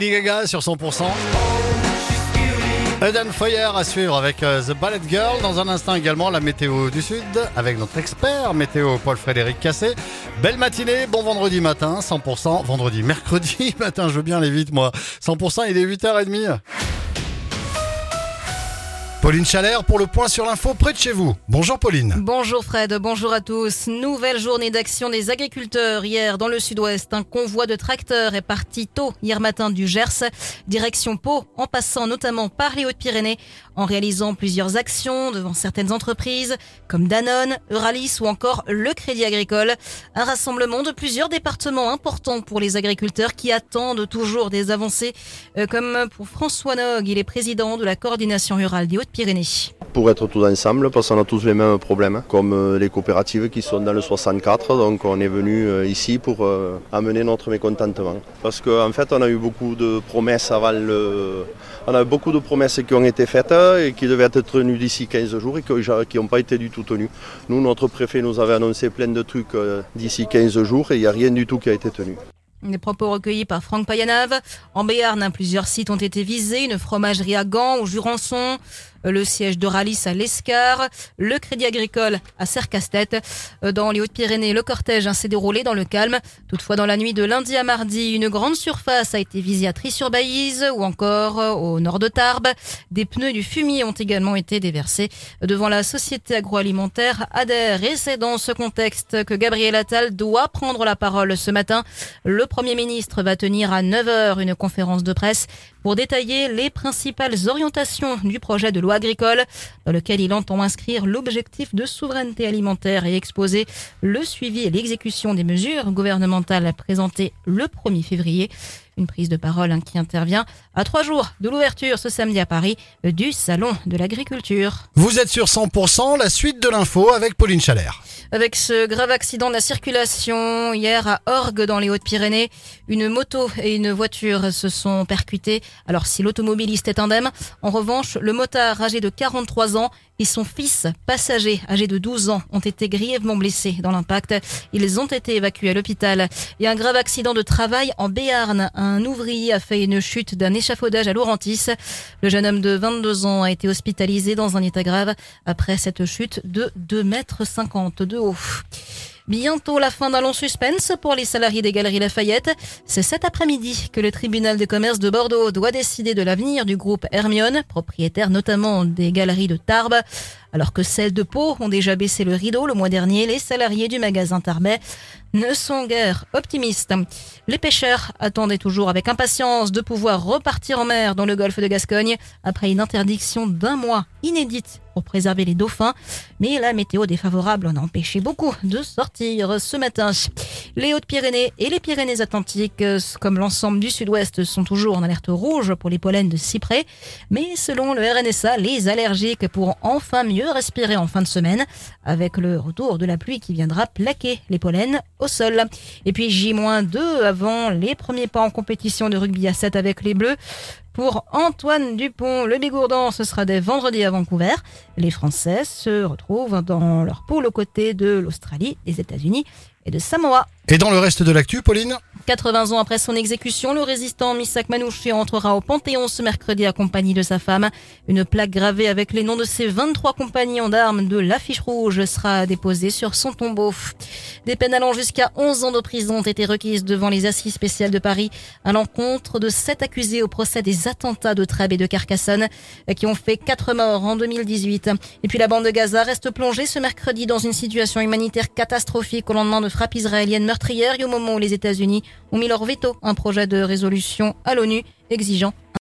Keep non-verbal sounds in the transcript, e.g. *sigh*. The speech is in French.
Lady sur 100%. Eden Foyer à suivre avec euh, The Ballet Girl. Dans un instant également, la météo du Sud avec notre expert météo Paul-Frédéric Cassé. Belle matinée, bon vendredi matin, 100%. Vendredi, *laughs* mercredi matin, je veux bien aller vite moi. 100%, il est 8h30. Pauline Chalère pour le point sur l'info près de chez vous. Bonjour Pauline. Bonjour Fred, bonjour à tous. Nouvelle journée d'action des agriculteurs hier dans le sud-ouest. Un convoi de tracteurs est parti tôt hier matin du Gers, direction Pau, en passant notamment par les Hautes-Pyrénées, en réalisant plusieurs actions devant certaines entreprises comme Danone, Euralis ou encore le Crédit Agricole. Un rassemblement de plusieurs départements importants pour les agriculteurs qui attendent toujours des avancées, euh, comme pour François Nog, il est président de la coordination rurale des Hautes-Pyrénées. Pour être tous ensemble, parce qu'on a tous les mêmes problèmes, comme euh, les coopératives qui sont dans le 64. Donc on est venu euh, ici pour euh, amener notre mécontentement. Parce qu'en fait, on a eu beaucoup de promesses avant le. On a eu beaucoup de promesses qui ont été faites et qui devaient être tenues d'ici 15 jours et qui n'ont pas été du tout tenues. Nous, notre préfet nous avait annoncé plein de trucs d'ici 15 jours et il n'y a rien du tout qui a été tenu. Des propos recueillis par Franck Payanave. En Béarn, plusieurs sites ont été visés. Une fromagerie à Gand, au Jurançon, le siège d'Oralis à l'Escar, le Crédit Agricole à Serre-Castet. Dans les Hautes-Pyrénées, le cortège s'est déroulé dans le calme. Toutefois, dans la nuit de lundi à mardi, une grande surface a été visée à Tri-sur-Baïse ou encore au nord de Tarbes. Des pneus du fumier ont également été déversés devant la société agroalimentaire ADER. Et c'est dans ce contexte que Gabriel Attal doit prendre la parole ce matin. Le Premier ministre va tenir à 9h une conférence de presse pour détailler les principales orientations du projet de loi agricole dans lequel il entend inscrire l'objectif de souveraineté alimentaire et exposer le suivi et l'exécution des mesures gouvernementales présentées le 1er février. Une prise de parole hein, qui intervient à trois jours de l'ouverture ce samedi à Paris du Salon de l'agriculture. Vous êtes sur 100%, la suite de l'info avec Pauline Chalère. Avec ce grave accident de la circulation hier à Orgue dans les Hautes-Pyrénées, une moto et une voiture se sont percutées. Alors si l'automobiliste est indemne, en revanche, le motard âgé de 43 ans et son fils, passager âgé de 12 ans, ont été grièvement blessés dans l'impact. Ils ont été évacués à l'hôpital. Et un grave accident de travail en Béarn. Un ouvrier a fait une chute d'un échafaudage à Laurentis. Le jeune homme de 22 ans a été hospitalisé dans un état grave après cette chute de 2 mètres 50 de haut. Bientôt la fin d'un long suspense pour les salariés des Galeries Lafayette. C'est cet après-midi que le tribunal de commerce de Bordeaux doit décider de l'avenir du groupe Hermione, propriétaire notamment des Galeries de Tarbes. Alors que celles de Pau ont déjà baissé le rideau le mois dernier, les salariés du magasin Tarbet ne sont guère optimistes. Les pêcheurs attendaient toujours avec impatience de pouvoir repartir en mer dans le golfe de Gascogne après une interdiction d'un mois inédite pour préserver les dauphins. Mais la météo défavorable en a empêché beaucoup de sortir ce matin. Les Hautes-Pyrénées et les Pyrénées-Atlantiques, comme l'ensemble du sud-ouest, sont toujours en alerte rouge pour les pollens de cyprès. Mais selon le RNSA, les allergiques pourront enfin mieux respirer en fin de semaine avec le retour de la pluie qui viendra plaquer les pollens au sol. Et puis J-2 avant les premiers pas en compétition de rugby à 7 avec les Bleus. Pour Antoine Dupont, le Bigourdan, ce sera dès vendredi à Vancouver. Les Français se retrouvent dans leur poule aux côtés de l'Australie, des États-Unis et de Samoa. Et dans le reste de l'actu, Pauline 80 ans après son exécution, le résistant Misak Manouchi entrera au Panthéon ce mercredi accompagné de sa femme. Une plaque gravée avec les noms de ses 23 compagnons d'armes de l'affiche rouge sera déposée sur son tombeau. Des peines allant jusqu'à 11 ans de prison ont été requises devant les assises spéciales de Paris à l'encontre de sept accusés au procès des attentats de Trèbes et de Carcassonne qui ont fait quatre morts en 2018. Et puis la bande de Gaza reste plongée ce mercredi dans une situation humanitaire catastrophique au lendemain de frappes israéliennes meurtrières et au moment où les États-Unis ont mis leur veto un projet de résolution à l'ONU exigeant